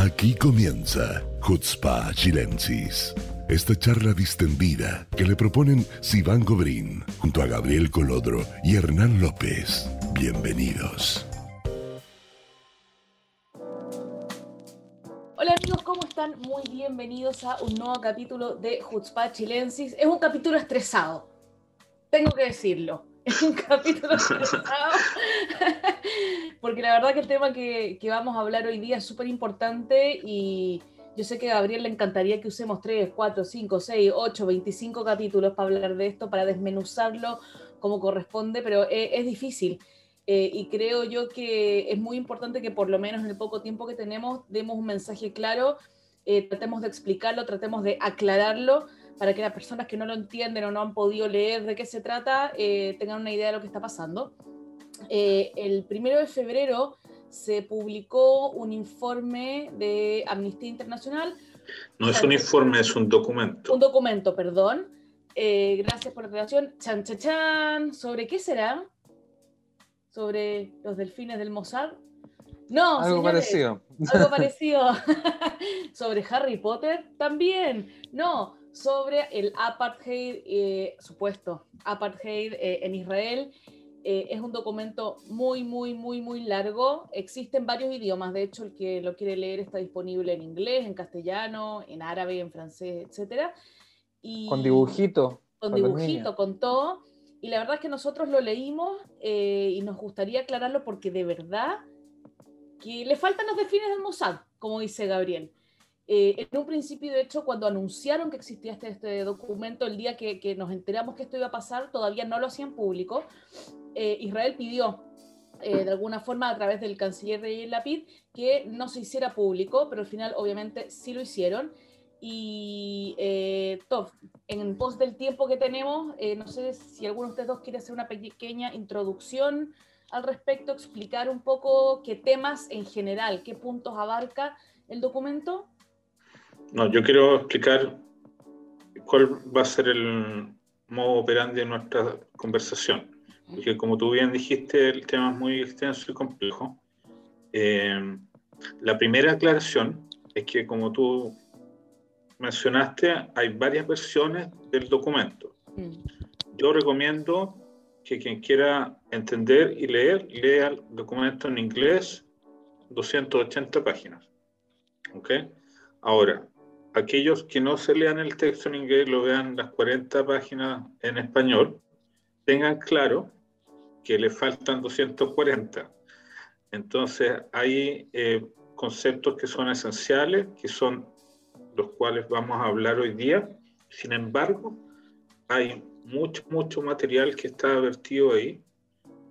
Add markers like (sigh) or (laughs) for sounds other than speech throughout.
Aquí comienza Hutzpa Chilensis. Esta charla distendida que le proponen Sivan Gobrín junto a Gabriel Colodro y Hernán López. Bienvenidos. Hola amigos, ¿cómo están? Muy bienvenidos a un nuevo capítulo de Hutzpa Chilensis. Es un capítulo estresado, tengo que decirlo. Es (laughs) un capítulo (laughs) (laughs) porque la verdad que el tema que, que vamos a hablar hoy día es súper importante y yo sé que a Gabriel le encantaría que usemos 3, 4, 5, 6, 8, 25 capítulos para hablar de esto, para desmenuzarlo como corresponde, pero es, es difícil. Eh, y creo yo que es muy importante que por lo menos en el poco tiempo que tenemos demos un mensaje claro, eh, tratemos de explicarlo, tratemos de aclararlo para que las personas que no lo entienden o no han podido leer de qué se trata eh, tengan una idea de lo que está pasando. Eh, el primero de febrero se publicó un informe de Amnistía Internacional. No es un informe, es un documento. Un documento, perdón. Eh, gracias por la aclaración. Chan, chan, chan. ¿Sobre qué será? ¿Sobre los delfines del Mossad? No, Algo señores, parecido. Algo (laughs) parecido. (laughs) ¿Sobre Harry Potter? También. No, sobre el apartheid, eh, supuesto apartheid eh, en Israel. Eh, es un documento muy, muy, muy, muy largo. Existen varios idiomas. De hecho, el que lo quiere leer está disponible en inglés, en castellano, en árabe, en francés, etc. Y Con dibujito. con dibujito, con todo. Y la verdad es que nosotros lo leímos y nos gustaría aclararlo porque de verdad que le faltan los delfines del Mossad, como dice Gabriel. Eh, en un principio, de hecho, cuando anunciaron que existía este, este documento, el día que, que nos enteramos que esto iba a pasar, todavía no lo hacían público. Eh, Israel pidió, eh, de alguna forma, a través del canciller de Lapid, que no se hiciera público, pero al final, obviamente, sí lo hicieron. Y eh, Tov, en pos del tiempo que tenemos, eh, no sé si alguno de ustedes dos quiere hacer una pequeña introducción al respecto, explicar un poco qué temas en general, qué puntos abarca el documento. No, yo quiero explicar cuál va a ser el modo operandi de nuestra conversación. Porque como tú bien dijiste, el tema es muy extenso y complejo. Eh, la primera aclaración es que, como tú mencionaste, hay varias versiones del documento. Mm. Yo recomiendo que quien quiera entender y leer, lea el documento en inglés, 280 páginas. ¿Ok? Ahora, aquellos que no se lean el texto en inglés, lo vean las 40 páginas en español, tengan claro que le faltan 240. Entonces, hay eh, conceptos que son esenciales, que son los cuales vamos a hablar hoy día. Sin embargo, hay mucho, mucho material que está vertido ahí.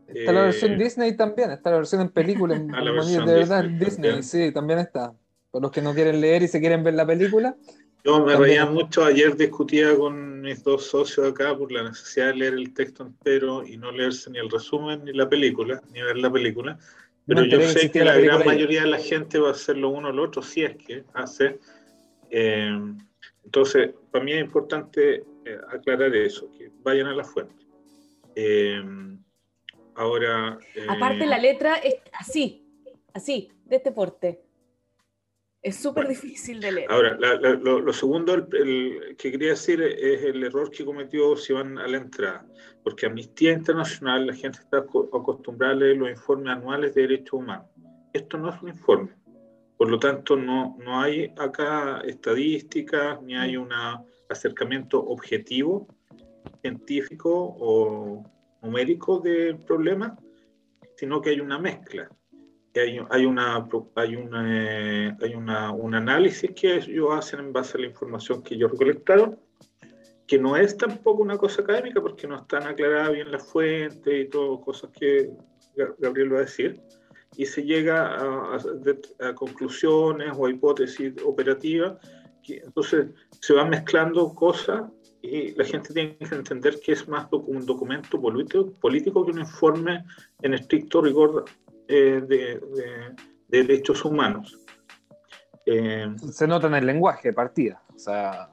Está la versión Eh, Disney también, está la versión en película. En, (laughs) Ah, la en- versión de verdad, Disney Disney, también. sí, también está. Para los que no quieren leer y se quieren ver la película, Yo me También. reía mucho, ayer discutía con mis dos socios acá por la necesidad de leer el texto entero y no leerse ni el resumen ni la película, ni ver la película. Pero Me yo sé que la la gran mayoría de la gente va a hacer lo uno o lo otro, si es que hace. Eh, entonces, para mí es importante eh, aclarar eso, que vayan a la fuente. Eh, ahora... eh, Aparte, la letra es así, así, de este porte. Es súper Bueno. difícil de leer. Ahora, la- la- lo, lo segundo el- el que quería decir es el error que cometió si van a la entrada, porque Amnistía Internacional, la gente está aco- acostumbrada a leer los informes anuales de derechos humanos. Esto no es un informe, por lo tanto no, no hay acá estadísticas, ni hay un acercamiento objetivo, científico o numérico del problema, sino que hay una mezcla que hay, hay, una, hay, una, eh, hay una, un análisis que ellos hacen en base a la información que ellos recolectaron, que no es tampoco una cosa académica porque no están aclaradas bien las fuentes y todo, cosas que Ga- Gabriel va a decir, y se llega a, a- a conclusiones o a hipótesis operativas, que, entonces se van mezclando cosas y la gente tiene que entender que es más un documento político que un informe en estricto rigor eh, de, de- de derechos humanos. Eh, se nota en el lenguaje de partida. O sea,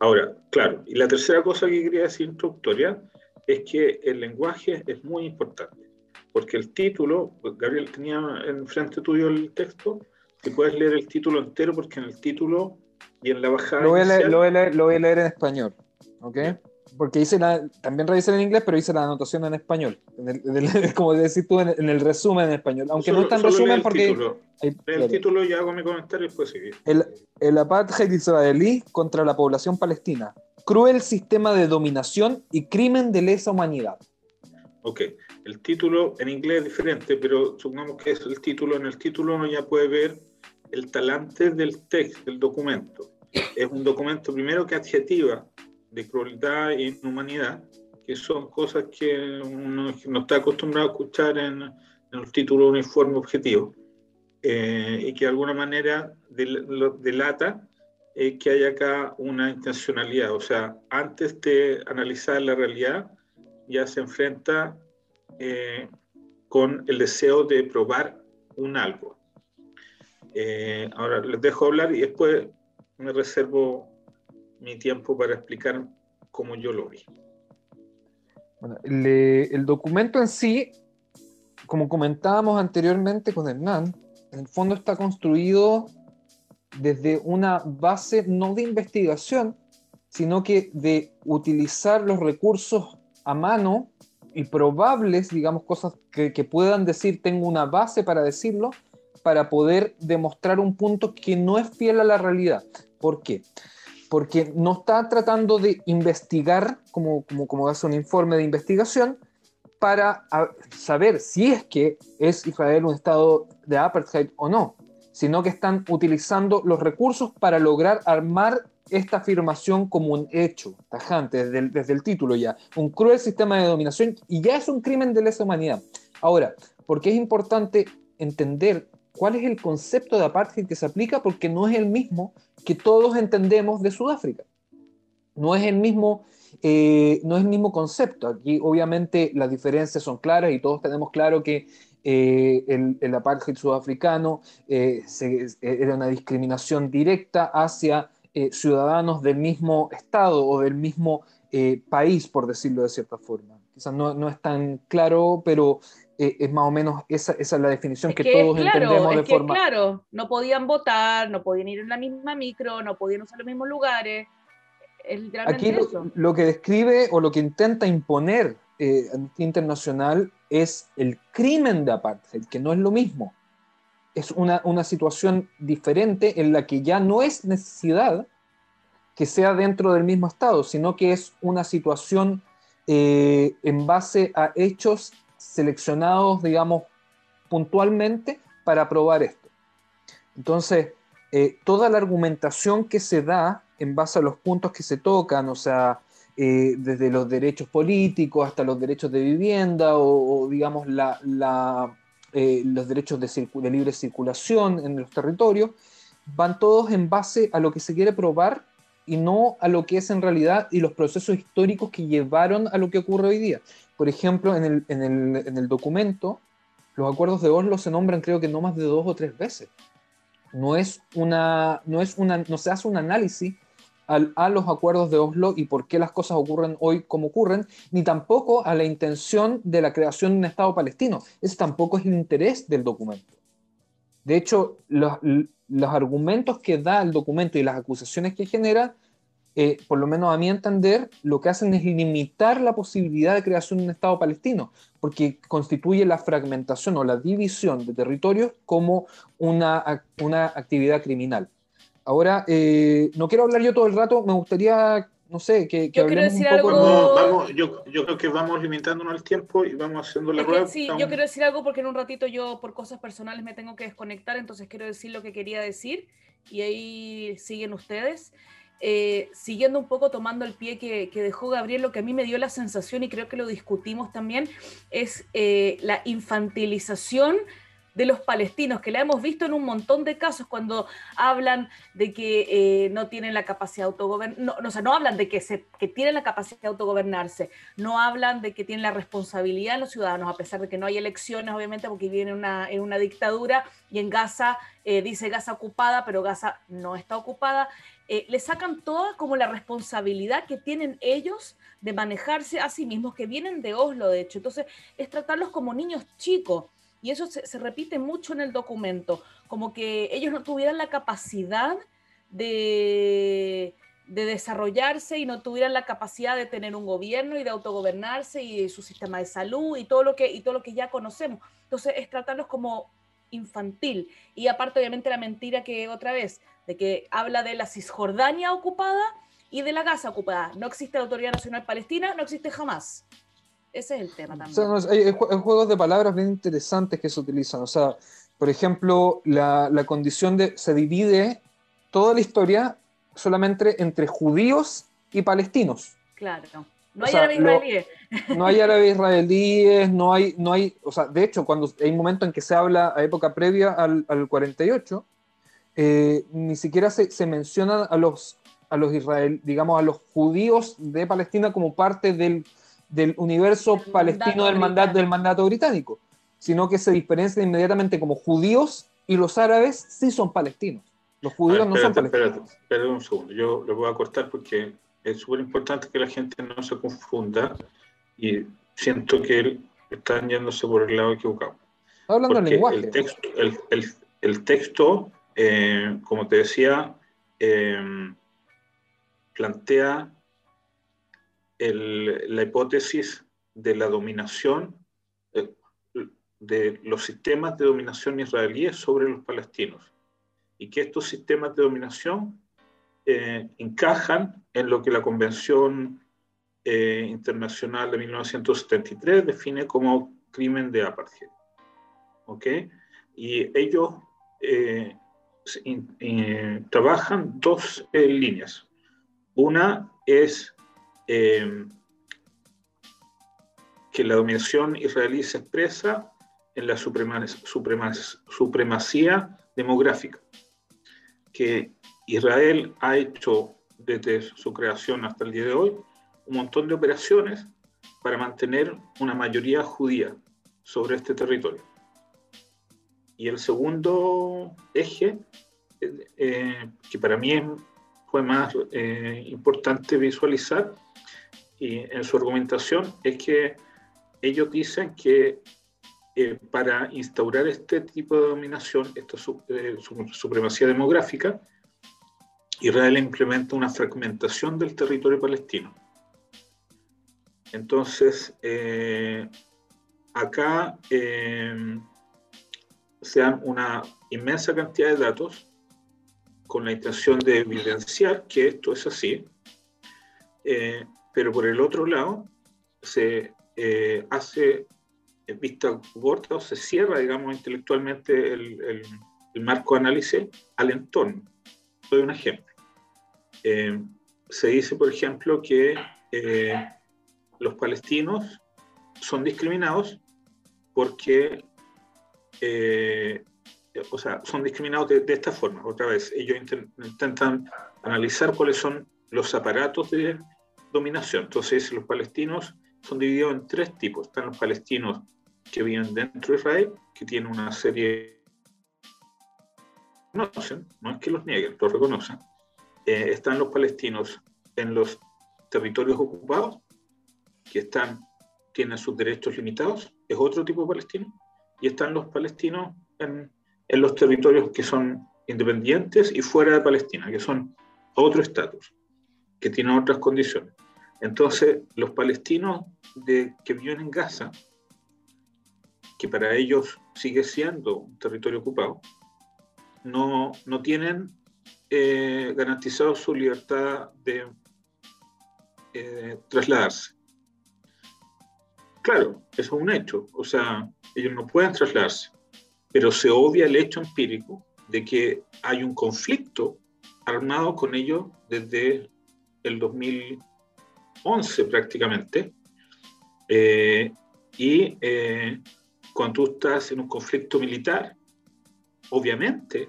ahora, claro, y la tercera cosa que quería decir introductoria es que el lenguaje es muy importante, porque el título, pues, Gabriel tenía enfrente tuyo el texto, Si puedes leer el título entero, porque en el título y en la bajada. Lo voy a leer, inicial- lo voy a leer- lo voy a leer en español, ¿ok? Porque hice la, también revisé en inglés, pero hice la anotación en español. En el- en el- (laughs) como decís tú, en el, en el resumen en español. Aunque solo- no está en solo lee resumen porque... título. hay- el claro. título y hago mi comentario y después seguir. El, el apartheid israelí contra la población palestina. Cruel sistema de dominación y crimen de lesa humanidad. Ok, el título en inglés es diferente, pero supongamos que es el título. En el título uno ya puede ver el talante del texto, del documento. Es un documento primero que adjetiva de crueldad e inhumanidad, que son cosas que uno no está acostumbrado a escuchar en, en el título uniforme objetivo, eh, y que de alguna manera delata eh, que hay acá una intencionalidad. O sea, antes de analizar la realidad, ya se enfrenta eh, con el deseo de probar un algo. Ahora les dejo hablar y después me reservo mi tiempo para explicar cómo yo lo vi. Bueno, el documento en sí, como comentábamos anteriormente con Hernán, en el fondo está construido desde una base no de investigación, sino que de utilizar los recursos a mano y probables, digamos, cosas que, que puedan decir, tengo una base para decirlo, para poder demostrar un punto que no es fiel a la realidad. ¿Por qué? Porque no está tratando de investigar, como, como, como hace un informe de investigación, para a- saber si es que es Israel un estado de apartheid o no, sino que están utilizando los recursos para lograr armar esta afirmación como un hecho tajante, desde el, desde el título ya, un cruel sistema de dominación y ya es un crimen de lesa humanidad. Ahora, ¿por qué es importante entender cuál es el concepto de apartheid que se aplica? Porque no es el mismo que todos entendemos de Sudáfrica. No es el mismo, eh, no es el mismo concepto. Aquí obviamente las diferencias son claras y todos tenemos claro que eh, el, apartheid sudafricano eh, era una discriminación directa hacia ciudadanos del mismo estado o del mismo país, por decirlo de cierta forma. Quizás no es tan claro, pero eh, es más o menos esa, esa es la definición Es que, que, todos claro, entendemos es de que, forma... claro, no podían votar, no podían ir en la misma micro, no podían usar los mismos lugares. Es literalmente Aquí lo, eso. lo que describe o lo que intenta imponer eh, Internacional es el crimen de apartheid, que no es lo mismo. Es una, una situación diferente en la que ya no es necesidad que sea dentro del mismo Estado, sino que es una situación eh, en base a hechos seleccionados, digamos, puntualmente para probar esto. Entonces, eh, toda la argumentación que se da en base a los puntos que se tocan, o sea, eh, desde los derechos políticos hasta los derechos de vivienda o, digamos la, eh, los derechos de, de libre circulación en los territorios, van todos en base a lo que se quiere probar y no a lo que es en realidad y los procesos históricos que llevaron a lo que ocurre hoy día. Por ejemplo, en el, en el, en el documento, los acuerdos de Oslo se nombran creo que no más de dos o tres veces. No es una, no es una, no se hace un análisis al, a los acuerdos de Oslo y por qué las cosas ocurren hoy como ocurren, ni tampoco a la intención de la creación de un Estado palestino. Ese tampoco es el interés del documento. De hecho, los, los argumentos que da el documento y las acusaciones que genera, eh, por lo menos a mi entender, lo que hacen es limitar la posibilidad de creación de un Estado palestino, porque constituye la fragmentación o la división de territorios como una, una actividad criminal. Ahora, eh, no quiero hablar yo todo el rato, me gustaría, no sé, que, que Yo quiero hablemos decir un poco. algo- Vamos, vamos, yo, yo creo que vamos limitándonos el tiempo y vamos haciendo la Es que rueda. sí, Estamos- yo quiero decir algo porque en un ratito yo por cosas personales me tengo que desconectar, entonces quiero decir lo que quería decir y ahí siguen ustedes. Eh, siguiendo un poco, tomando el pie que, dejó Gabriel, lo que a mí me dio la sensación y creo que lo discutimos también es eh, la infantilización de los palestinos, que la hemos visto en un montón de casos cuando hablan de que eh, no tienen la capacidad de autogobernarse, no, o sea, no hablan de que, se, tienen la capacidad de autogobernarse, no hablan de que tienen la responsabilidad los ciudadanos, a pesar de que no hay elecciones, obviamente, porque viven en una, en una dictadura y en Gaza dice Gaza ocupada, pero Gaza no está ocupada. Eh, le sacan toda como la responsabilidad que tienen ellos de manejarse a sí mismos, que vienen de Oslo, de hecho. Entonces, es tratarlos como niños chicos. Y eso se, repite mucho en el documento, como que ellos no tuvieran la capacidad de, de desarrollarse y no tuvieran la capacidad de tener un gobierno y de autogobernarse y su sistema de salud y todo lo que, y todo lo que ya conocemos. Entonces es tratarlos como infantil. Y aparte, obviamente, la mentira que otra vez, de que habla de la Cisjordania ocupada y de la Gaza ocupada. No existe la Autoridad Nacional Palestina, no existe jamás. Ese es el tema también. hay, juegos de palabras bien interesantes que se utilizan. O sea, por ejemplo, la, la condición de se divide toda la historia solamente entre judíos y palestinos. Claro. No hay árabes israelíes. No hay árabes israelíes, no hay, no hay, o sea, de hecho, cuando hay un momento en que se habla a época previa al, al 48, eh, ni siquiera se, se mencionan a los, a los israel, digamos, a los judíos de Palestina como parte del, del universo palestino del mandato, del mandato británico, sino que se diferencian inmediatamente como judíos y los árabes sí son palestinos. Los judíos no son palestinos. Espérate, un segundo, yo lo voy a cortar porque es súper importante que la gente no se confunda y siento que están yéndose por el lado equivocado. hablando del lenguaje. El texto, el, el, el texto eh, como te decía, eh, plantea el, la hipótesis de la dominación eh, de los sistemas de dominación israelíes sobre los palestinos y que estos sistemas de dominación eh, encajan en lo que la Convención eh, Internacional de 1973 define como crimen de apartheid. ¿Ok? Y ellos eh, trabajan dos líneas. Una es que la dominación israelí se expresa en la supremacía demográfica que Israel ha hecho desde su creación hasta el día de hoy un montón de operaciones para mantener una mayoría judía sobre este territorio. Y el segundo eje, eh, que para mí fue más eh, importante visualizar y en su argumentación, es que ellos dicen que eh, para instaurar este tipo de dominación, esta eh, supremacía demográfica, Israel implementa una fragmentación del territorio palestino. Entonces, eh, acá se dan una inmensa cantidad de datos con la intención de evidenciar que esto es así, pero por el otro lado se hace vista corta o se cierra, digamos, intelectualmente el, el, marco de análisis al entorno. Doy un ejemplo. Eh, se dice, por ejemplo, que eh, los palestinos son discriminados porque, eh, o sea, son discriminados de, esta forma. Otra vez, ellos intentan analizar cuáles son los aparatos de dominación. Entonces, los palestinos son divididos en tres tipos. Están los palestinos que viven dentro de Israel, que tienen una serie... No, es que los nieguen, lo reconocen. Eh, están los palestinos en los territorios ocupados, que están, tienen sus derechos limitados, es otro tipo de palestino, y están los palestinos en, en los territorios que son independientes y fuera de Palestina, que son otro estatus, que tienen otras condiciones. Entonces, los palestinos de, que viven en Gaza que para ellos sigue siendo un territorio ocupado, no, no tienen eh, garantizado su libertad de eh, trasladarse. Claro, eso es un hecho, o sea, ellos no pueden trasladarse, pero se obvia el hecho empírico de que hay un conflicto armado con ellos desde el 2011 prácticamente, eh, y cuando tú estás en un conflicto militar, obviamente,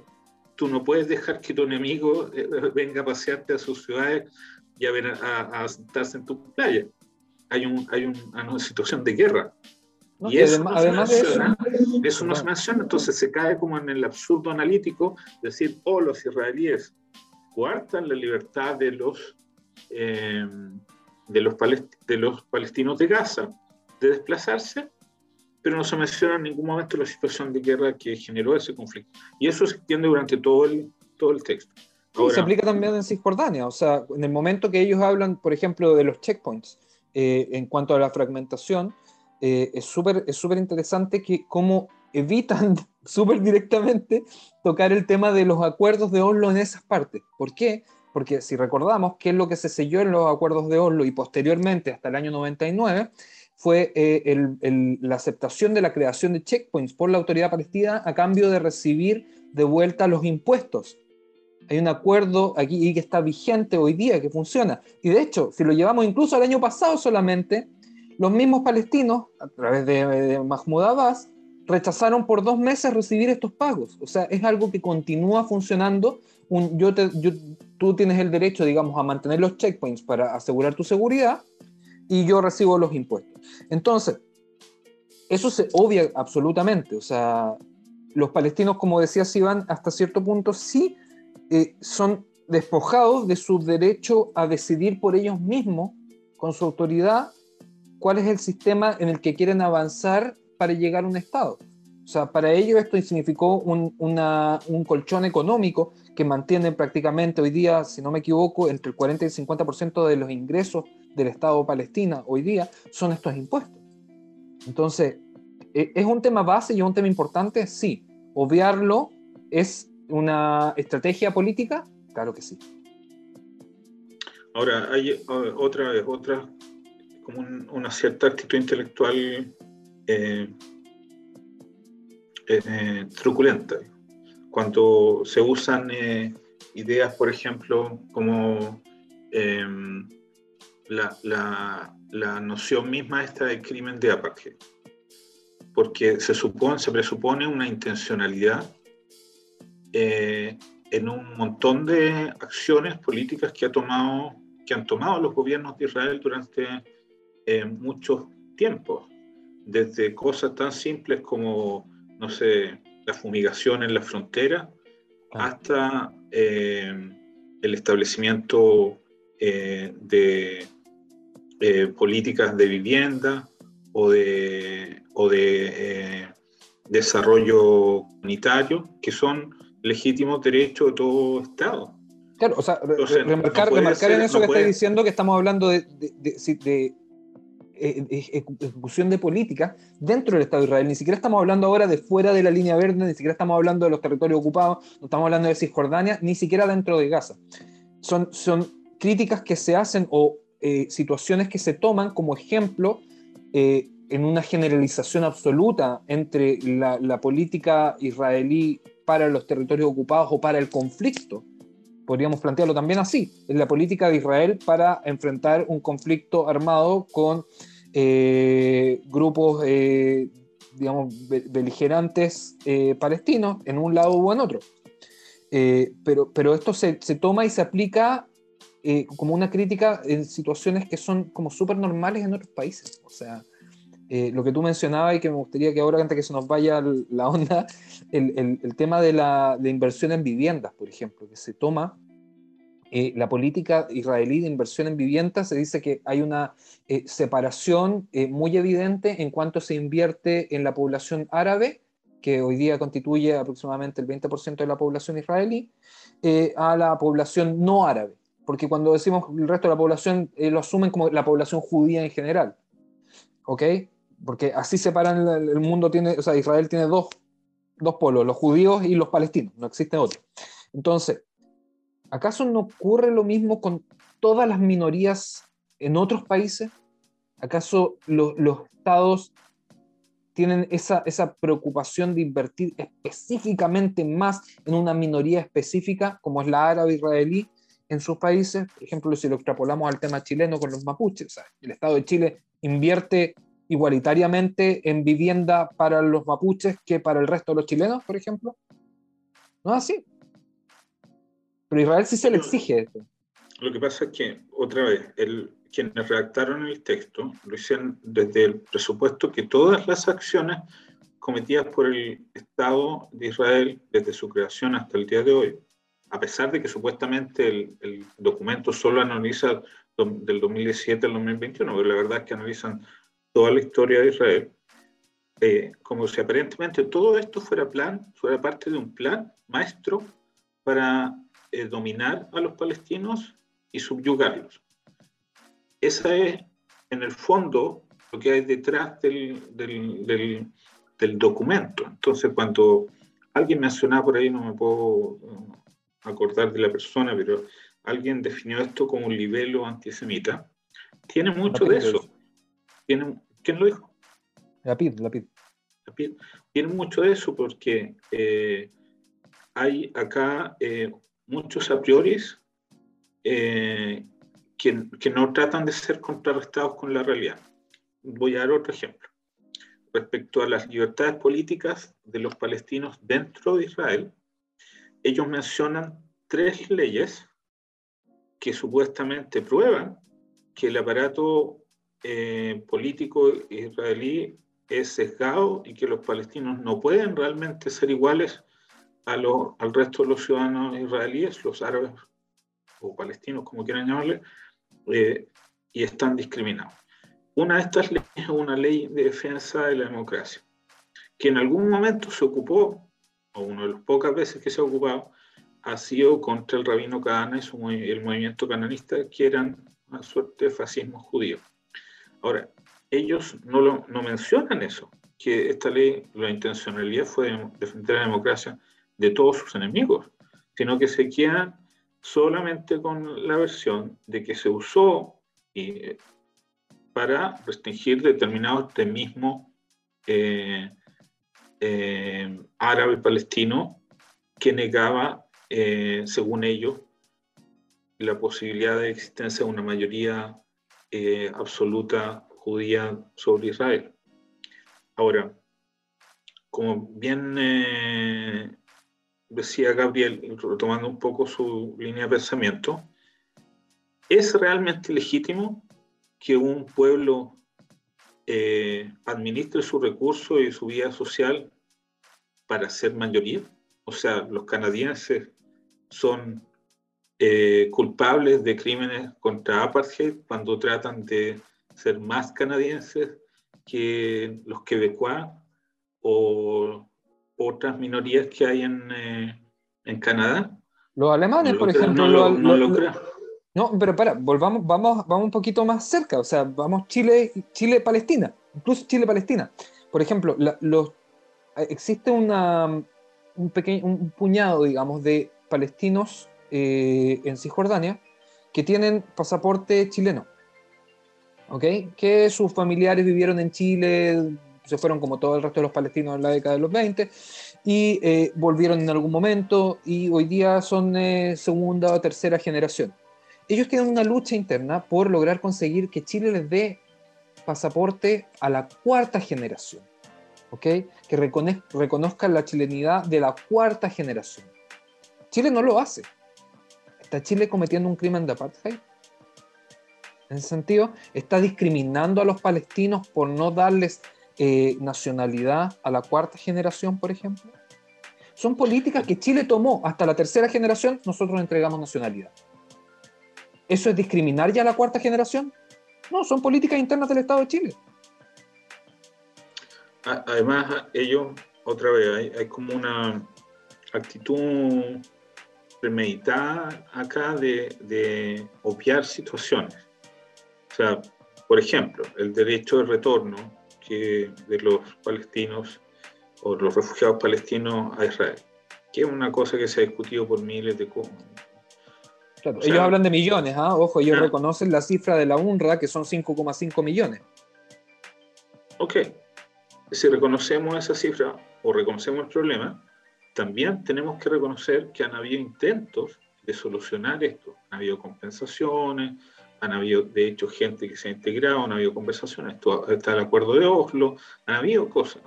tú no puedes dejar que tu enemigo eh, venga a pasearte a sus ciudades y a, ver, a, sentarse en tu playa. Hay, un, hay una (laughs) situación de guerra. y eso, además, no se menciona, eso, no se menciona, entonces se cae como en el absurdo analítico, decir, oh, los israelíes coartan la libertad de los, eh, de los, de los palestinos de Gaza de desplazarse, pero no se menciona en ningún momento la situación de guerra que generó ese conflicto. Y eso se extiende durante todo el, todo el texto. se aplica también en Cisjordania, o sea, en el momento que ellos hablan, por ejemplo, de los checkpoints, eh, en cuanto a la fragmentación, eh, es súper es súper interesante que cómo evitan (laughs) súper directamente tocar el tema de los acuerdos de Oslo en esas partes. ¿Por qué? Porque si recordamos qué es lo que se selló en los acuerdos de Oslo y posteriormente hasta el año 99, fue eh, la aceptación de la creación de checkpoints por la autoridad palestina a cambio de recibir de vuelta los impuestos. Hay un acuerdo aquí que está vigente hoy día, que funciona. Y de hecho, si lo llevamos incluso al año pasado solamente, los mismos palestinos, a través de, Mahmoud Abbas, rechazaron por dos meses recibir estos pagos. O sea, es algo que continúa funcionando. Tú tienes el derecho, digamos, a mantener los checkpoints para asegurar tu seguridad, y yo recibo los impuestos. Entonces, eso se obvia absolutamente. O sea, los palestinos, como decía Sivan, hasta cierto punto sí eh, son despojados de su derecho a decidir por ellos mismos, con su autoridad, cuál es el sistema en el que quieren avanzar para llegar a un Estado. O sea, para ellos esto significó un, un colchón económico que mantiene prácticamente hoy día, si no me equivoco, entre el 40 y el 50% de los ingresos del Estado Palestina hoy día son estos impuestos. Entonces, ¿e, ¿es un tema base y es un tema importante? Sí. ¿Obviarlo es una estrategia política? Claro que sí. Ahora, hay otra otra, como una cierta actitud intelectual eh, eh, truculenta. Cuando se usan eh, ideas, por ejemplo, como em, la, la, noción misma esta del crimen de apartheid, porque se, supone, se presupone una intencionalidad eh, en un montón de acciones políticas que, ha tomado, que han tomado los gobiernos de Israel durante eh, muchos tiempos, desde cosas tan simples como, no sé, la fumigación en la frontera, hasta eh, el establecimiento de eh, políticas de vivienda o de, o de eh, desarrollo comunitario, que son legítimos derechos de todo Estado. Claro, o sea, remarcar, remarcar en eso que está diciendo que estamos hablando de, de, eh, ejecución de políticas dentro del Estado de Israel. Ni siquiera estamos hablando ahora de fuera de la línea verde, ni siquiera estamos hablando de los territorios ocupados, no estamos hablando de Cisjordania, ni siquiera dentro de Gaza. Son, son críticas que se hacen o eh, situaciones que se toman como ejemplo eh, en una generalización absoluta entre la, política israelí para los territorios ocupados o para el conflicto. Podríamos plantearlo también así, en la política de Israel para enfrentar un conflicto armado con eh, grupos, digamos, beligerantes palestinos en un lado o en otro. pero, pero esto se, se, toma y se aplica eh, como una crítica en situaciones que son como súper normales en otros países. O sea, eh, lo que tú mencionabas y que me gustaría que ahora, antes que se nos vaya la onda, (laughs) el, el, tema de la de inversión en viviendas, por ejemplo, que se toma eh, la política israelí de inversión en viviendas, se dice que hay una separación muy evidente en cuanto se invierte en la población árabe, que hoy día constituye aproximadamente el 20% de la población israelí, a la población no árabe porque cuando decimos el resto de la población, eh, lo asumen como la población judía en general. ¿Ok? Porque así separan el mundo, tiene, o sea, Israel tiene dos, dos polos, los judíos y los palestinos, no existe otro. Entonces, ¿acaso no ocurre lo mismo con todas las minorías en otros países? ¿Acaso los estados tienen esa, esa preocupación de invertir específicamente más en una minoría específica, como es la árabe israelí, en sus países, por ejemplo, si lo extrapolamos al tema chileno con los mapuches, el Estado de Chile invierte igualitariamente en vivienda para los mapuches que para el resto de los chilenos, por ejemplo. No es así. Pero Israel sí se le exige esto. Lo que pasa es que, otra vez, el, quienes redactaron el texto lo hicieron desde el presupuesto que todas las acciones cometidas por el Estado de Israel desde su creación hasta el día de hoy a pesar de que supuestamente el, documento solo analiza del 2017 al 2021, pero la verdad es que analizan toda la historia de Israel, eh, como si aparentemente todo esto fuera plan, fuera parte de un plan maestro para eh, dominar a los palestinos y subyugarlos. Esa es, en el fondo, lo que hay detrás del, del, del, documento. Entonces, cuando alguien mencionaba por ahí, no me puedo acordar de la persona, pero alguien definió esto como un libelo antisemita, tiene mucho de eso. Tiene, ¿Quién lo dijo? La PID, la PID. Tiene mucho de eso porque eh, hay acá eh, muchos a priori eh, que, que, no tratan de ser contrarrestados con la realidad. Voy a dar otro ejemplo. Respecto a las libertades políticas de los palestinos dentro de Israel, ellos mencionan tres leyes que supuestamente prueban que el aparato eh, político israelí es sesgado y que los palestinos no pueden realmente ser iguales al resto de los ciudadanos israelíes, los árabes o palestinos, como quieran llamarle, eh, y están discriminados. Una de estas leyes es una ley de defensa de la democracia, que en algún momento se ocupó, o una de las pocas veces que se ha ocupado, ha sido contra el rabino Kahana y el movimiento cananista, que eran una suerte de fascismo judío. Ahora, ellos no, lo, no mencionan eso, que esta ley, la intencionalidad fue defender la democracia de todos sus enemigos, sino que se quedan solamente con la versión de que se usó eh, para restringir determinados extremismo eh, eh, árabe palestino que negaba, eh, según ellos, la posibilidad de existencia de una mayoría absoluta judía sobre Israel. Ahora, como bien decía Gabriel, retomando un poco su línea de pensamiento, ¿es realmente legítimo que un pueblo eh, administre su recurso y su vida social para ser mayoría? O sea, los canadienses son eh, culpables de crímenes contra apartheid cuando tratan de ser más canadienses que los quebecuas o otras minorías que hay en, eh, en Canadá. Los alemanes, por ejemplo. No, lo, creo. No, pero para, volvamos, vamos, vamos un poquito más cerca, o sea, vamos Chile, Chile, Palestina, incluso Chile, Palestina. Por ejemplo, los, existe un pequeño, un puñado, digamos, de palestinos eh, en Cisjordania que tienen pasaporte chileno, ¿ok? Que sus familiares vivieron en Chile se fueron como todo el resto de los palestinos en la década de los 20 y eh, volvieron en algún momento y hoy día son eh, segunda o tercera generación. Ellos tienen una lucha interna por lograr conseguir que Chile les dé pasaporte a la cuarta generación, ¿ok? Que reconozca la chilenidad de la cuarta generación. Chile no lo hace. ¿Está Chile cometiendo un crimen de apartheid? En ese sentido, está discriminando a los palestinos por no darles eh, nacionalidad a la cuarta generación, por ejemplo? Son políticas que Chile tomó hasta la tercera generación, nosotros entregamos nacionalidad. ¿Eso es discriminar ya a la cuarta generación? No, son políticas internas del Estado de Chile. Además, ellos, otra vez, hay, como una actitud premeditada acá de, de obviar situaciones. O sea, por ejemplo, el derecho de retorno que de los palestinos o los refugiados palestinos a Israel, que es una cosa que se ha discutido por miles de ellos hablan de millones, ¿ah? ojo, ellos reconocen la cifra de la UNRWA que son 5,5 millones. Ok, si reconocemos esa cifra o reconocemos el problema, también tenemos que reconocer que han habido intentos de solucionar esto. Han habido compensaciones, han habido de hecho gente que se ha integrado, han habido conversaciones, está el acuerdo de Oslo, han habido cosas.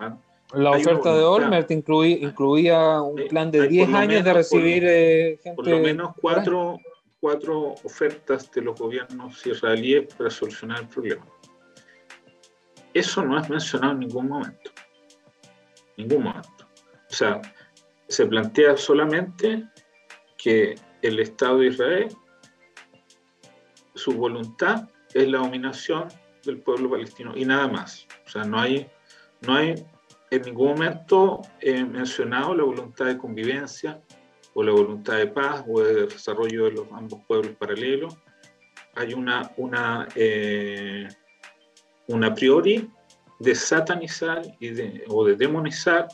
La oferta de Olmert incluía, un plan de 10 años de recibir eh, gente. Por lo menos cuatro, cuatro ofertas de los gobiernos israelíes para solucionar el problema. Eso no es mencionado en ningún momento. Ningún momento. O sea, se plantea solamente que el Estado de Israel su voluntad es la dominación del pueblo palestino y nada más. O sea, no hay, no hay en ningún momento he mencionado la voluntad de convivencia o la voluntad de paz o de desarrollo de los ambos pueblos paralelos. Hay una, una, eh, una priori de satanizar y de, o de demonizar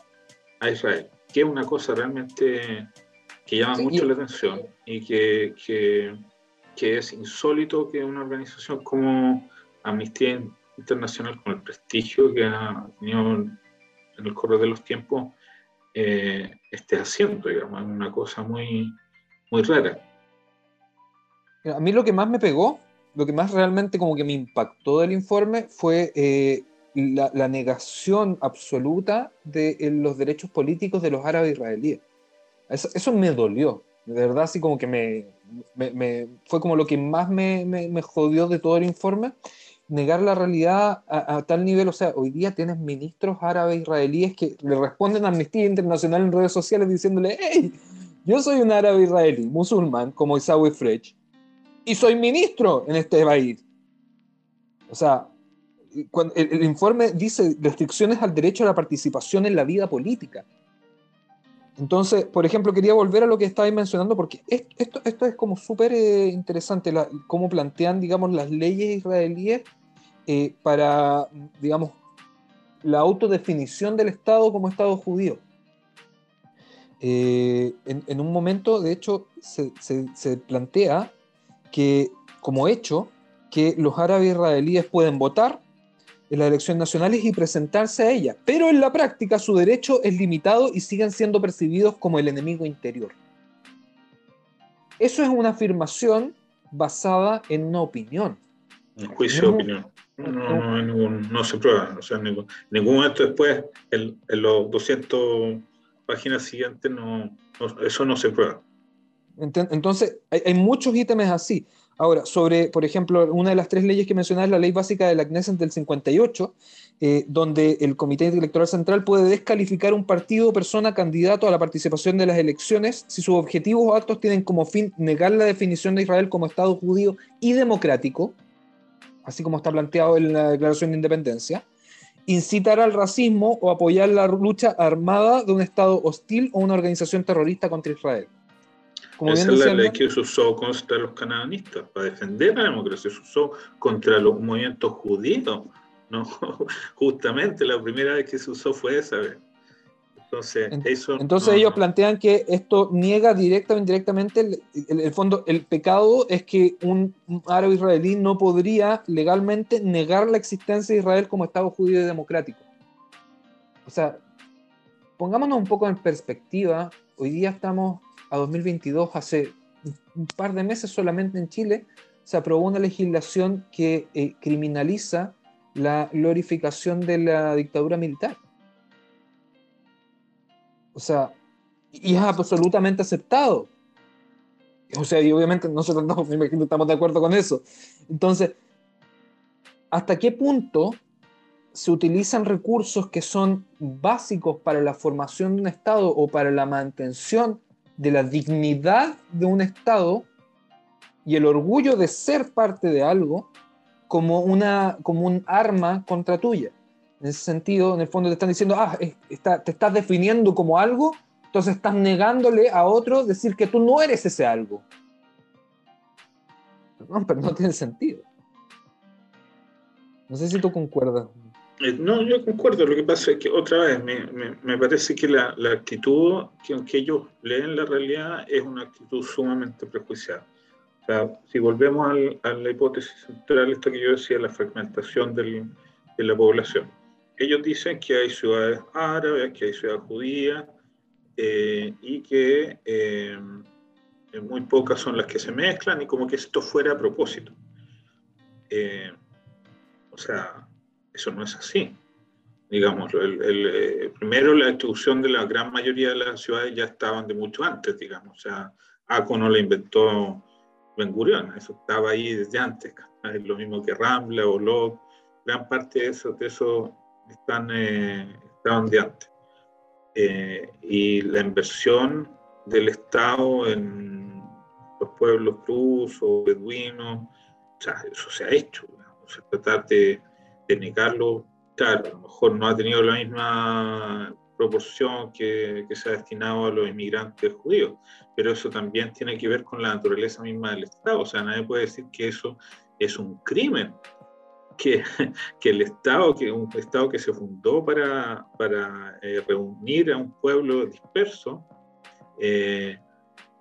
a Israel, que es una cosa realmente que llama mucho la atención y que, que, que, es insólito que una organización como Amnistía Internacional, con el prestigio que ha tenido en el correr de los tiempos, eh, esté haciendo, digamos, es una cosa muy, muy rara. A mí lo que más me pegó, lo que más realmente como que me impactó del informe fue eh, la, negación absoluta de eh, los derechos políticos de los árabes israelíes. Eso, me dolió, de verdad, así como que me, me, fue como lo que más me, me, jodió de todo el informe, negar la realidad a, tal nivel, o sea, hoy día tienes ministros árabes israelíes que le responden a Amnistía Internacional en redes sociales diciéndole, hey, yo soy un árabe israelí, musulmán, como Isawi Frech, y soy ministro en este país. O sea, el, informe dice restricciones al derecho a la participación en la vida política. Entonces, por ejemplo, quería volver a lo que estabais mencionando, porque esto, es como súper eh, interesante, cómo plantean, digamos, las leyes israelíes eh, para, digamos, la autodefinición del Estado como Estado judío. Eh, en, un momento, de hecho, se, se plantea que, como hecho, que los árabes israelíes pueden votar en las elecciones nacionales y presentarse a ellas, pero en la práctica su derecho es limitado y siguen siendo percibidos como el enemigo interior. Eso es una afirmación basada en una opinión. Un juicio de opinión. No, se prueba. O sea, ningún, ningún momento después, en, los 200 páginas siguientes, no, eso no se prueba. Entonces, hay, hay muchos ítems así. Ahora, sobre, por ejemplo, una de las tres leyes que mencionaba, la ley básica de la Knesset del 58, eh, donde el Comité Electoral Central puede descalificar un partido o persona candidato a la participación de las elecciones si sus objetivos o actos tienen como fin negar la definición de Israel como Estado judío y democrático, así como está planteado en la Declaración de Independencia, incitar al racismo o apoyar la lucha armada de un Estado hostil o una organización terrorista contra Israel. Esa es la ley que se usó contra los cananistas, para defender la democracia, se usó contra los movimientos judíos. ¿no? (laughs) Justamente la primera vez que se usó fue esa vez. Entonces, eso Entonces ellos plantean que esto niega directa o indirectamente, el, el, fondo, el pecado es que un, árabe israelí no podría legalmente negar la existencia de Israel como Estado judío y democrático. O sea, pongámonos un poco en perspectiva, hoy día estamos a 2022, hace un par de meses solamente en Chile, se aprobó una legislación que eh, criminaliza la glorificación de la dictadura militar. O sea, y es absolutamente aceptado. O sea, y obviamente nosotros no, (laughs) me estamos de acuerdo con eso. Entonces, ¿hasta qué punto se utilizan recursos que son básicos para la formación de un Estado o para la mantención de la dignidad de un Estado y el orgullo de ser parte de algo como, una, como un arma contra tuya. En ese sentido, en el fondo te están diciendo, ah, te estás definiendo como algo, entonces estás negándole a otro decir que tú no eres ese algo. No, pero no tiene sentido. No sé si tú concuerdas. Eh, no, yo concuerdo. Lo que pasa es que otra vez me, me, parece que la, la, actitud que aunque ellos leen la realidad es una actitud sumamente prejuiciada. O sea, si volvemos al, a la hipótesis central, esto que yo decía, la fragmentación del, de la población. Ellos dicen que hay ciudades árabes, que hay ciudades judías eh, y que eh, muy pocas son las que se mezclan y como que esto fuera a propósito. o sea, eso no es así. Digamos, el, eh, primero la distribución de la gran mayoría de las ciudades ya estaban de mucho antes, digamos. O sea, ACO no la inventó Ben Gurion, eso estaba ahí desde antes. Es lo mismo que Rambla o Locke. Gran parte de eso, de eso están, eh, estaban de antes. Eh, y la inversión del Estado en los pueblos o beduinos, o sea, eso se ha hecho. O sea, tratar de de negarlo claro, a lo mejor no ha tenido la misma proporción que, que se ha destinado a los inmigrantes judíos, pero eso también tiene que ver con la naturaleza misma del Estado. O sea, nadie puede decir que eso es un crimen, que, (laughs) que el Estado, que un Estado que se fundó para, para eh, reunir a un pueblo disperso, eh,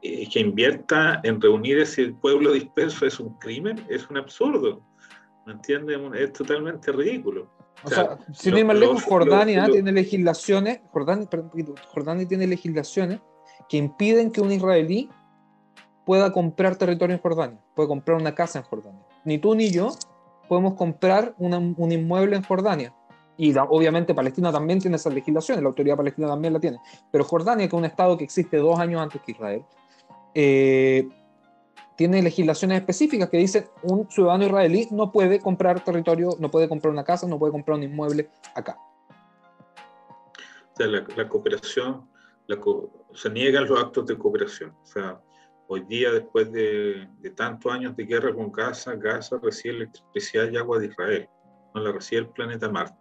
que invierta en reunir ese pueblo disperso es un crimen, es un absurdo. ¿Me entiendes? Es totalmente ridículo. O, sea, sin ir más lejos, Jordania tiene legislaciones, Jordania, Jordania tiene legislaciones que impiden que un israelí pueda comprar territorio en Jordania, puede comprar una casa en Jordania. Ni tú ni yo podemos comprar un inmueble en Jordania. Y obviamente Palestina también tiene esas legislaciones, la autoridad palestina también la tiene. Pero Jordania, que es un estado que existe dos años antes que Israel, eh, tiene legislaciones específicas que dicen un ciudadano israelí no puede comprar territorio, no puede comprar una casa, no puede comprar un inmueble acá. O sea, la, cooperación, se niegan los actos de cooperación. O sea, hoy día, después de, tantos años de guerra con Gaza, Gaza recibe electricidad y agua de Israel, no la recibe el planeta Marte.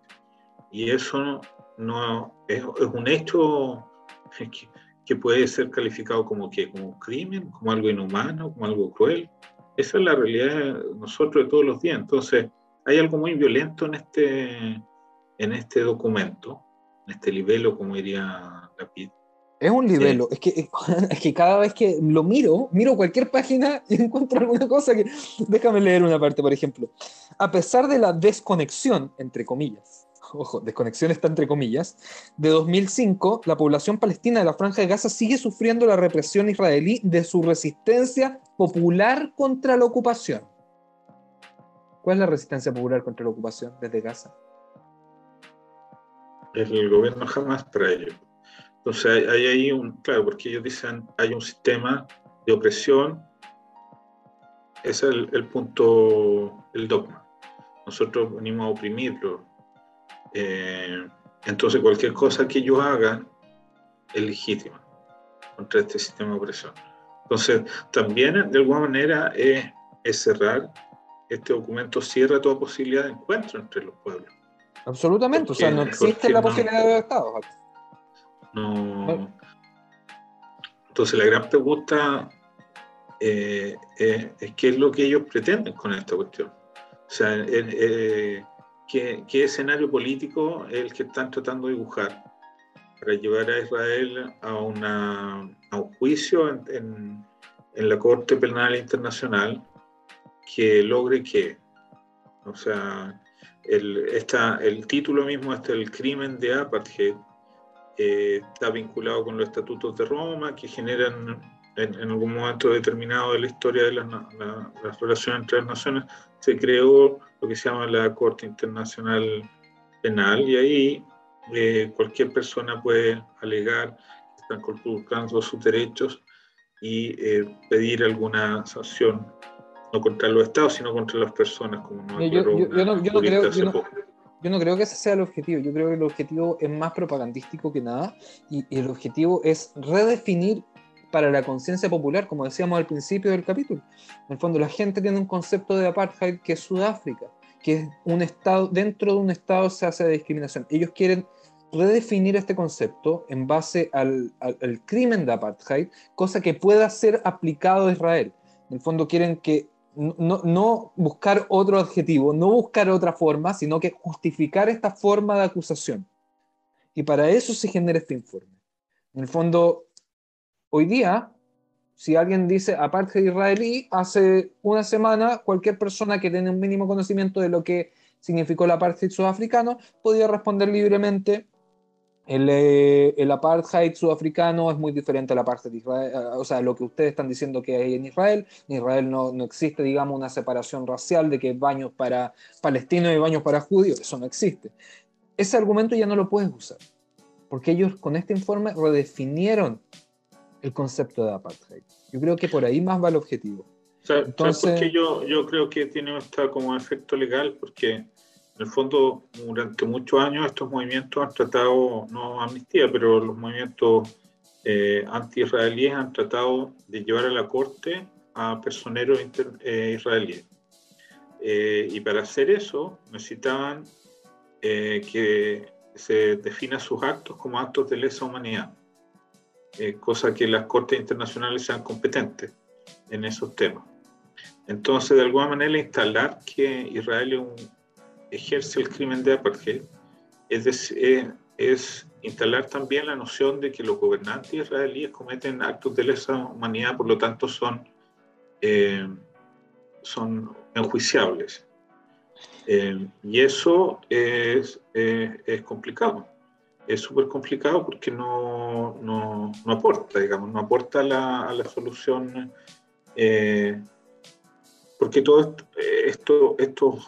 Y eso no, es, es un hecho (laughs) que, que puede ser calificado como que como un crimen, como algo inhumano, como algo cruel. Esa es la realidad de nosotros de todos los días. Entonces, hay algo muy violento en este, en este documento, en este libelo, como diría Lapid. Es un libelo, es, que, (laughs) es que cada vez que lo miro, miro cualquier página (laughs) y encuentro alguna cosa que... Déjame leer una parte, por ejemplo. A pesar de la desconexión, entre comillas, (laughs) ojo, desconexión está entre comillas, de 2005, la población palestina de la Franja de Gaza sigue sufriendo la represión israelí de su resistencia popular contra la ocupación. ¿Cuál es la resistencia popular contra la ocupación desde Gaza? El gobierno jamás para ello. Entonces hay ahí un, claro, porque ellos dicen hay un sistema de opresión, ese es el, el punto, el dogma. Nosotros venimos a oprimirlo, eh, entonces cualquier cosa que ellos hagan es legítima contra este sistema de opresión. Entonces también de alguna manera es, cerrar, este documento cierra toda posibilidad de encuentro entre los pueblos. Absolutamente, o sea, no existe la posibilidad de Estado. No. Entonces la gran pregunta eh, es, qué es lo que ellos pretenden con esta cuestión. O sea, eh, qué, escenario político es el que están tratando de dibujar para llevar a Israel a, una, a un juicio en, en, la Corte Penal Internacional que logre que, o sea, el, esta, el título mismo, este, el crimen de apartheid, eh, está vinculado con los estatutos de Roma que generan en, algún momento determinado de la historia de las, la, relaciones entre las naciones, se creó lo que se llama la Corte Internacional Penal y ahí eh, cualquier persona puede alegar que están conculcando sus derechos y eh, pedir alguna sanción, no contra los estados, sino contra las personas. Como no, yo, no, yo, no creo, yo no creo que ese sea el objetivo. Yo creo que el objetivo es más propagandístico que nada y, y el objetivo es redefinir para la conciencia popular, como decíamos al principio del capítulo. En el fondo, la gente tiene un concepto de apartheid que es Sudáfrica, que es un estado, dentro de un estado se hace discriminación. Ellos quieren redefinir este concepto en base al, crimen de apartheid, cosa que pueda ser aplicado a Israel. En el fondo quieren que no, no, buscar otro adjetivo, no buscar otra forma, sino que justificar esta forma de acusación. Y para eso se genera este informe. En el fondo, Hoy día, si alguien dice aparte de israelí, hace una semana cualquier persona que tiene un mínimo conocimiento de lo que significó el apartheid sudafricano podía responder libremente el, eh, el, apartheid sudafricano es muy diferente al apartheid de Israel, eh, o sea, lo que ustedes están diciendo que hay en Israel. En Israel no, no, existe, digamos, una separación racial de que baños para palestinos y baños para judíos, eso no existe. Ese argumento ya no lo puedes usar, porque ellos con este informe redefinieron el concepto de apartheid. Yo creo que por ahí más va el objetivo. Entonces, porque yo, yo creo que tiene esta como efecto legal? Porque en el fondo durante muchos años estos movimientos han tratado, no amnistía, pero los movimientos eh, anti-israelíes han tratado de llevar a la corte a personeros eh, israelíes. Eh, y para hacer eso necesitaban eh, que se defina sus actos como actos de lesa humanidad, eh, cosa que las cortes internacionales sean competentes en esos temas. Entonces, de alguna manera, instalar que Israel ejerce el crimen de apartheid es, es instalar también la noción de que los gobernantes israelíes cometen actos de lesa humanidad, por lo tanto son, eh, son enjuiciables. Eh, y eso es, es complicado. Es súper complicado porque no, no, no, aporta, digamos, no aporta a la solución, eh, porque todo esto, esto,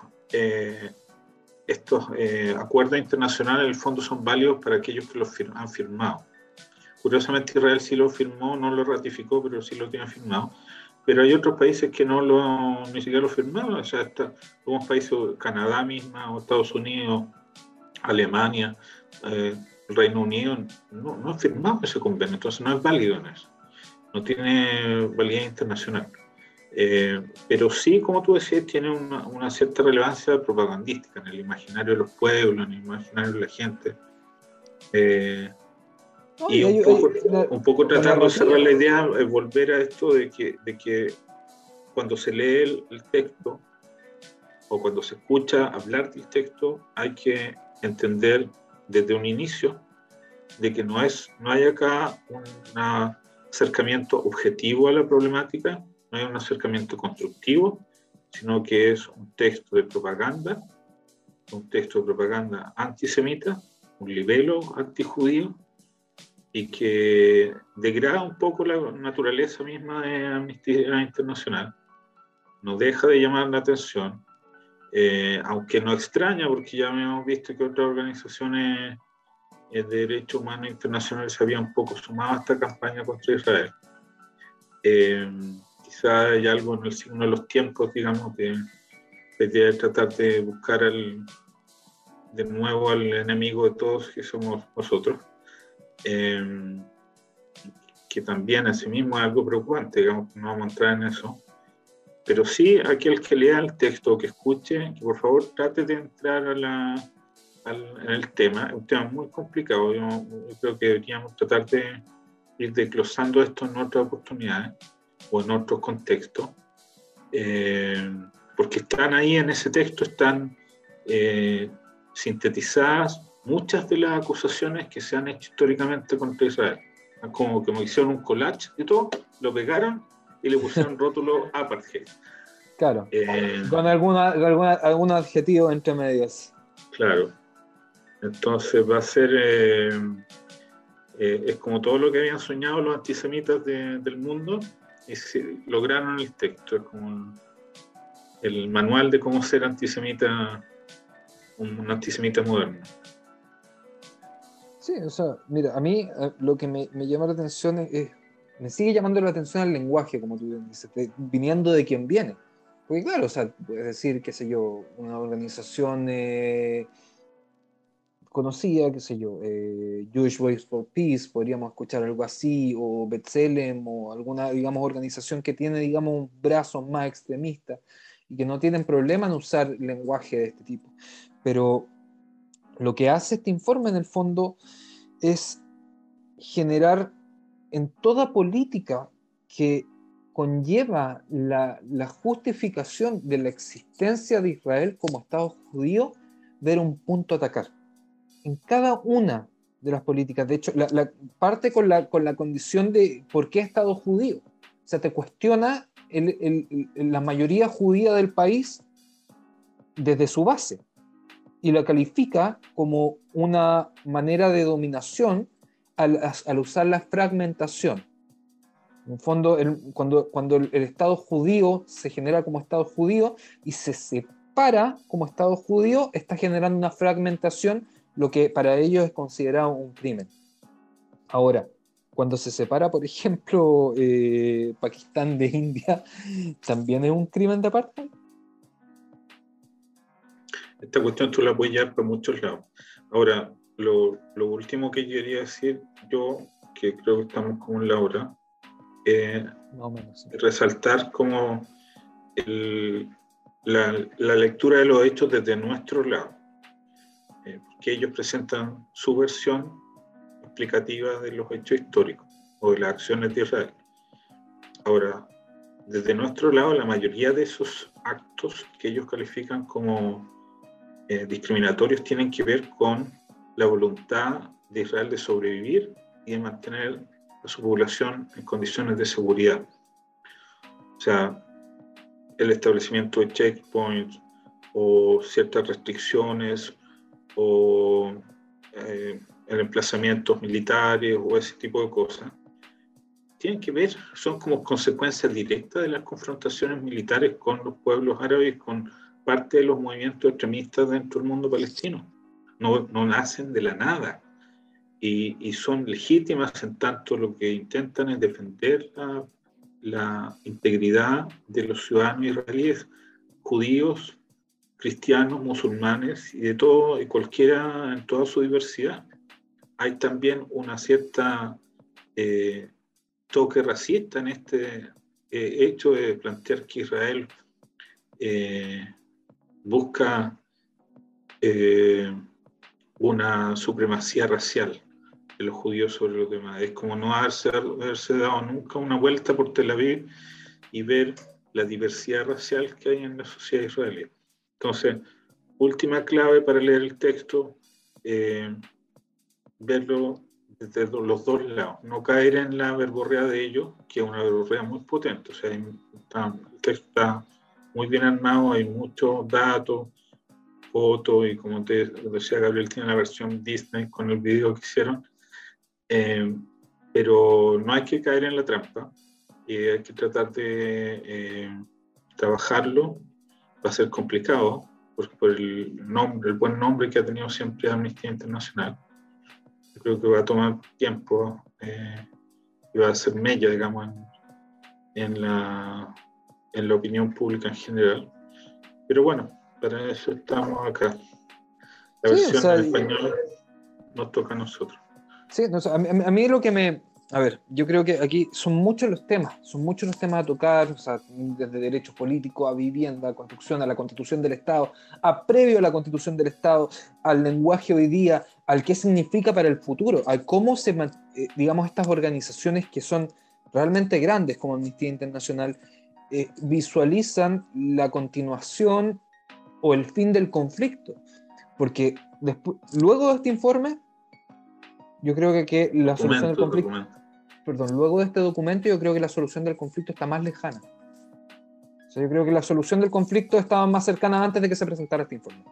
estos eh, acuerdos internacionales en el fondo son válidos para aquellos que los han firmado. Curiosamente Israel sí lo firmó, no lo ratificó, pero sí lo tiene firmado. Pero hay otros países que no lo, ni siquiera lo firmaron, o sea, algunos países, Canadá misma, o Estados Unidos, Alemania, eh, el Reino Unido, no, no han firmado ese convenio, entonces no es válido en eso, no tiene validez internacional. Eh, pero sí, como tú decías, tiene una, una, cierta relevancia propagandística en el imaginario de los pueblos, en el imaginario de la gente. Eh, y un, poco, un poco, tratando de cerrar la idea, es volver a esto de que, de que cuando se lee el, el, texto o cuando se escucha hablar del texto, hay que entender desde un inicio de que no, es, no hay acá un acercamiento objetivo a la problemática, no es un acercamiento constructivo, sino que es un texto de propaganda, un texto de propaganda antisemita, un libelo antijudío, y que degrada un poco la naturaleza misma de Amnistía Internacional, no deja de llamar la atención, eh, aunque no extraña, porque ya hemos visto que otras organizaciones de derechos humanos internacionales se habían un poco sumado a esta campaña contra Israel. Eh, quizá hay algo en el signo de los tiempos, digamos, de, de tratar de buscar de nuevo al enemigo de todos que somos nosotros, em, que también asimismo es algo preocupante, digamos, no vamos a entrar en eso, pero sí aquel que lea el texto o que escuche, que por favor trate de entrar a la, en el tema, es un tema muy complicado, yo, yo creo que deberíamos tratar de ir desglosando esto en otras oportunidades o en otros contextos, eh, porque están ahí en ese texto, están eh, sintetizadas muchas de las acusaciones que se han hecho históricamente contra Israel. Como que me hicieron un collage de todo, lo pegaron y le pusieron rótulo apartheid. Claro, eh, con alguna, alguna, algún adjetivo entre medias. Claro. Entonces va a ser, es como todo lo que habían soñado los antisemitas del mundo, y si lograron el texto, es como el manual de cómo ser antisemita, un, antisemita moderno. Sí, o sea, mira, a mí eh, lo que me, llama la atención es, me sigue llamando la atención el lenguaje, como tú dices, viniendo de quien viene. Porque claro, o sea, puedes decir, qué sé yo, una organización eh, conocía, qué sé yo, eh, Jewish Voice for Peace, podríamos escuchar algo así, o Betzelem, o alguna, digamos, organización que tiene, digamos, un brazo más extremista y que no tienen problema en usar lenguaje de este tipo. Pero lo que hace este informe en el fondo es generar en toda política que conlleva la, justificación de la existencia de Israel como Estado judío, ver un punto a atacar en cada una de las políticas. De hecho, la, parte con la, con la condición de por qué Estado judío. O sea, te cuestiona la mayoría judía del país desde su base y la califica como una manera de dominación al, usar la fragmentación. En fondo, cuando, cuando el, Estado judío se genera como Estado judío y se separa como Estado judío, está generando una fragmentación lo que para ellos es considerado un crimen. Ahora, cuando se separa, por (laughs) ejemplo, eh, Pakistán de India, ¿también es un crimen de apartheid? Esta cuestión tú la puedes llevar por muchos lados. Ahora, lo, último que quería decir yo, que creo que estamos como en la hora, es resaltar como la, la lectura de los hechos desde nuestro lado. Eh, que ellos presentan su versión explicativa de los hechos históricos o de las acciones de Israel. Ahora, desde nuestro lado, la mayoría de esos actos que ellos califican como eh, discriminatorios tienen que ver con la voluntad de Israel de sobrevivir y de mantener a su población en condiciones de seguridad. O sea, el establecimiento de checkpoints o ciertas restricciones o eh, el emplazamientos militares o ese tipo de cosas, tienen que ver, son como consecuencias directas de las confrontaciones militares con los pueblos árabes, con parte de los movimientos extremistas dentro del mundo palestino. No, no nacen de la nada. Y, y, son legítimas en tanto lo que intentan es defender la, la integridad de los ciudadanos israelíes, judíos, cristianos, musulmanes y de todo y cualquiera en toda su diversidad. Hay también una cierta eh, toque racista en este eh, hecho de plantear que Israel eh, busca una supremacía racial de los judíos sobre los demás. Es como no haberse, haberse dado nunca una vuelta por Tel Aviv y ver la diversidad racial que hay en la sociedad israelí. Entonces, última clave para leer el texto, verlo desde los dos lados, no caer en la verborrea de ellos, que es una verborrea muy potente, o sea, está, el texto está muy bien armado, hay muchos datos, fotos, y como te decía Gabriel, tiene la versión Disney con el video que hicieron, eh, pero no hay que caer en la trampa, y hay que tratar de eh, trabajarlo, va a ser complicado, porque por el nombre, el buen nombre que ha tenido siempre Amnistía Internacional, creo que va a tomar tiempo eh, y va a ser mella, digamos, en, la, en la opinión pública en general. Pero bueno, para eso estamos acá. La versión en español nos toca a nosotros. Sí, a, mí, a mí lo que me, a ver, yo creo que aquí son muchos los temas, son muchos los temas a tocar, o sea, desde derechos políticos a vivienda, a construcción, a la constitución del Estado, a previo a la constitución del Estado, al lenguaje hoy día, al qué significa para el futuro, a cómo se, eh, digamos, estas organizaciones que son realmente grandes como Amnistía Internacional, eh, visualizan la continuación o el fin del conflicto. Porque después, luego de este informe, yo creo que, que la solución del conflicto. Perdón, luego de este documento, yo creo que la solución del conflicto está más lejana. O sea, yo creo que la solución del conflicto estaba más cercana antes de que se presentara este informe.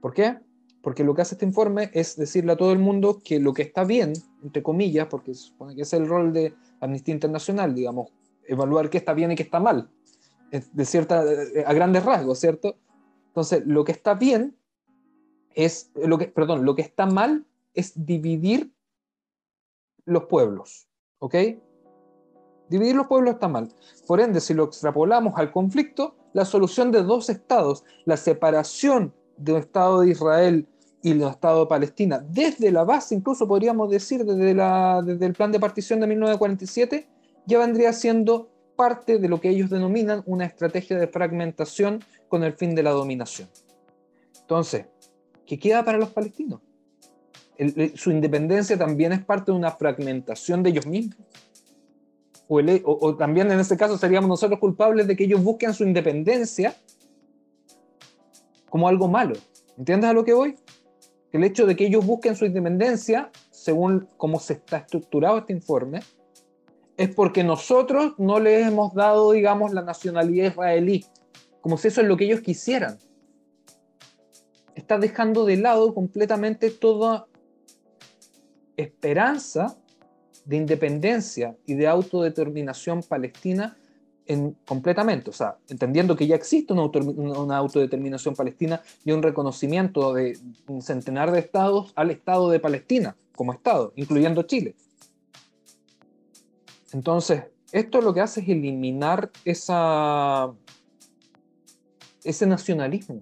¿Por qué? Porque lo que hace este informe es decirle a todo el mundo que lo que está bien, entre comillas, porque se supone que es el rol de Amnistía Internacional, digamos, evaluar qué está bien y qué está mal, de cierta, a grandes rasgos, ¿cierto? Entonces, lo que está bien es, lo que, perdón, lo que está mal es dividir los pueblos, ¿ok? Dividir los pueblos está mal. Por ende, si lo extrapolamos al conflicto, la solución de dos estados, la separación de un Estado de Israel y un Estado de Palestina, desde la base, incluso podríamos decir desde, la, desde el plan de partición de 1947, ya vendría siendo parte de lo que ellos denominan una estrategia de fragmentación con el fin de la dominación. Entonces, ¿qué queda para los palestinos? su independencia también es parte de una fragmentación de ellos mismos. O, también en este caso seríamos nosotros culpables de que ellos busquen su independencia como algo malo. ¿Entiendes a lo que voy? El hecho de que ellos busquen su independencia, según cómo se está estructurado este informe, es porque nosotros no les hemos dado, digamos, la nacionalidad israelí, como si eso es lo que ellos quisieran. Está dejando de lado completamente toda esperanza de independencia y de autodeterminación palestina en, completamente, o sea, entendiendo que ya existe una, una, autodeterminación palestina y un reconocimiento de un centenar de estados al Estado de Palestina como Estado, incluyendo Chile. Entonces, esto lo que hace es eliminar esa, ese nacionalismo.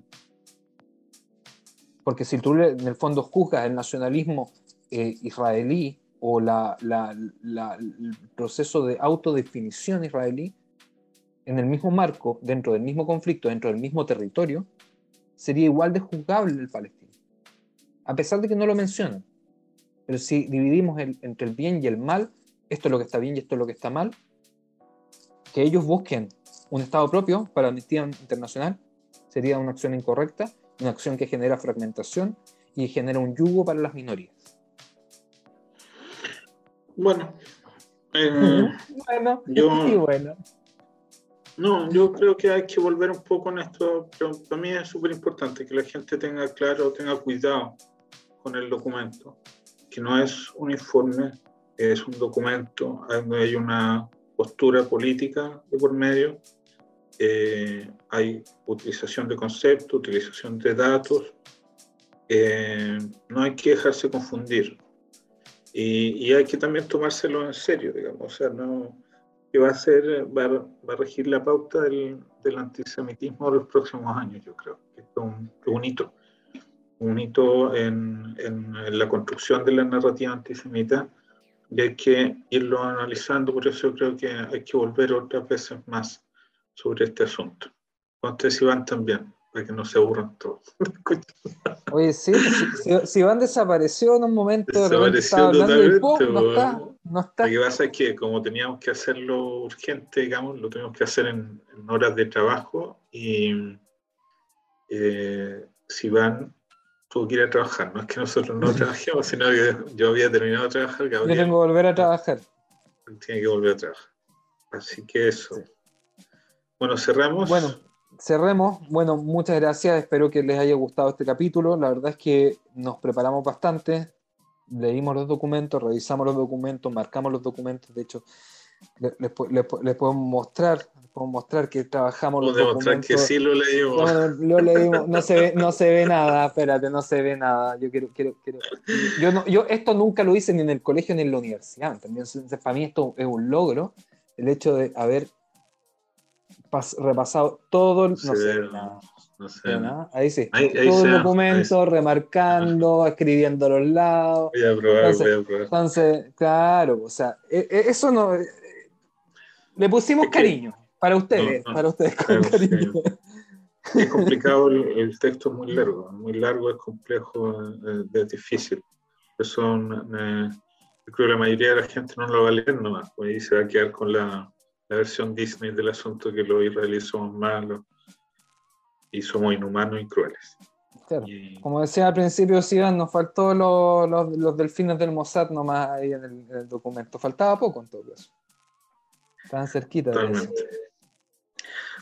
Porque si tú en el fondo juzgas el nacionalismo eh, israelí o la, el proceso de autodefinición israelí en el mismo marco, dentro del mismo conflicto, dentro del mismo territorio, sería igual de juzgable el palestino. a pesar de que no lo mencionan. Pero si dividimos entre el bien y el mal, esto es lo que está bien y esto es lo que está mal, que ellos busquen un Estado propio para Amnistía Internacional sería una acción incorrecta, una acción que genera fragmentación y genera un yugo para las minorías. Bueno, eh, (laughs) bueno, yo, (laughs) bueno. No, yo creo que hay que volver un poco en esto, pero para mí es súper importante que la gente tenga claro, tenga cuidado con el documento, que no es un informe, es un documento donde hay una postura política de por medio, eh, hay utilización de conceptos, utilización de datos, eh, no hay que dejarse confundir. Y, hay que también tomárselo en serio, digamos, o sea, no, que va a ser, va, a regir la pauta del, del, antisemitismo de los próximos años, yo creo, es un, un hito, un hito en, en, la construcción de la narrativa antisemita. Y hay que irlo analizando, por eso creo que hay que volver otras veces más sobre este asunto. Con ustedes Iván también, para que no se aburran todos. (laughs) Oye, sí, pues, si, Iván desapareció en un momento, desapareció hablando de pop, no está, no está. Lo que pasa es que como teníamos que hacerlo urgente, digamos, lo tenemos que hacer en, horas de trabajo y eh, si Iván tuvo que ir a trabajar, no es que nosotros no (laughs) trabajemos, sino que yo había terminado de trabajar. Yo tengo que volver a trabajar. Tiene que volver a trabajar. Así que eso. Bueno, cerramos. Bueno, cerremos. Bueno, muchas gracias. Espero que les haya gustado este capítulo. La verdad es que nos preparamos bastante. Leímos los documentos, revisamos los documentos, marcamos los documentos. De hecho, les, les, podemos mostrar puedo mostrar que trabajamos los demostrar que sí lo leímos. No, lo leímos. No se, ve, no se ve nada, espérate, no se ve nada. Yo quiero, quiero, quiero. Yo, no, yo esto nunca lo hice ni en el colegio ni en la universidad. También, para mí esto es un logro, el hecho de haber repasado todo, no, ve nada. No sé. nada. Ahí sí. todo el documento, remarcando, (laughs) escribiendo a los lados. Voy a probar, entonces, voy a probar. Entonces, claro, o sea, e, e, eso no. Le pusimos cariño. Para ustedes, para ustedes, con cariño. Es complicado, (laughs) el, texto es muy largo, muy largo, es complejo, eh, es, difícil. Eso, eh, yo creo que la mayoría de la gente no lo va a leer nomás, pues ahí se va a quedar con la, la versión Disney del asunto que los israelíes somos malos y somos inhumanos y crueles. Como decía al principio, Sivan, nos faltó los, los, los, delfines del Mossad nomás ahí en el, en el, documento. Faltaba poco en todo caso. Estaban cerquita. Totalmente.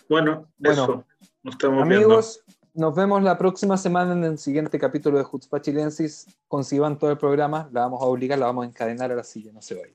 Bueno, bueno Nos estamos amigos, nos vemos la próxima semana en el siguiente capítulo de Jutzpah Chilensis. Conciban todo el programa, la vamos a obligar, la vamos a encadenar a la silla, no se vaya.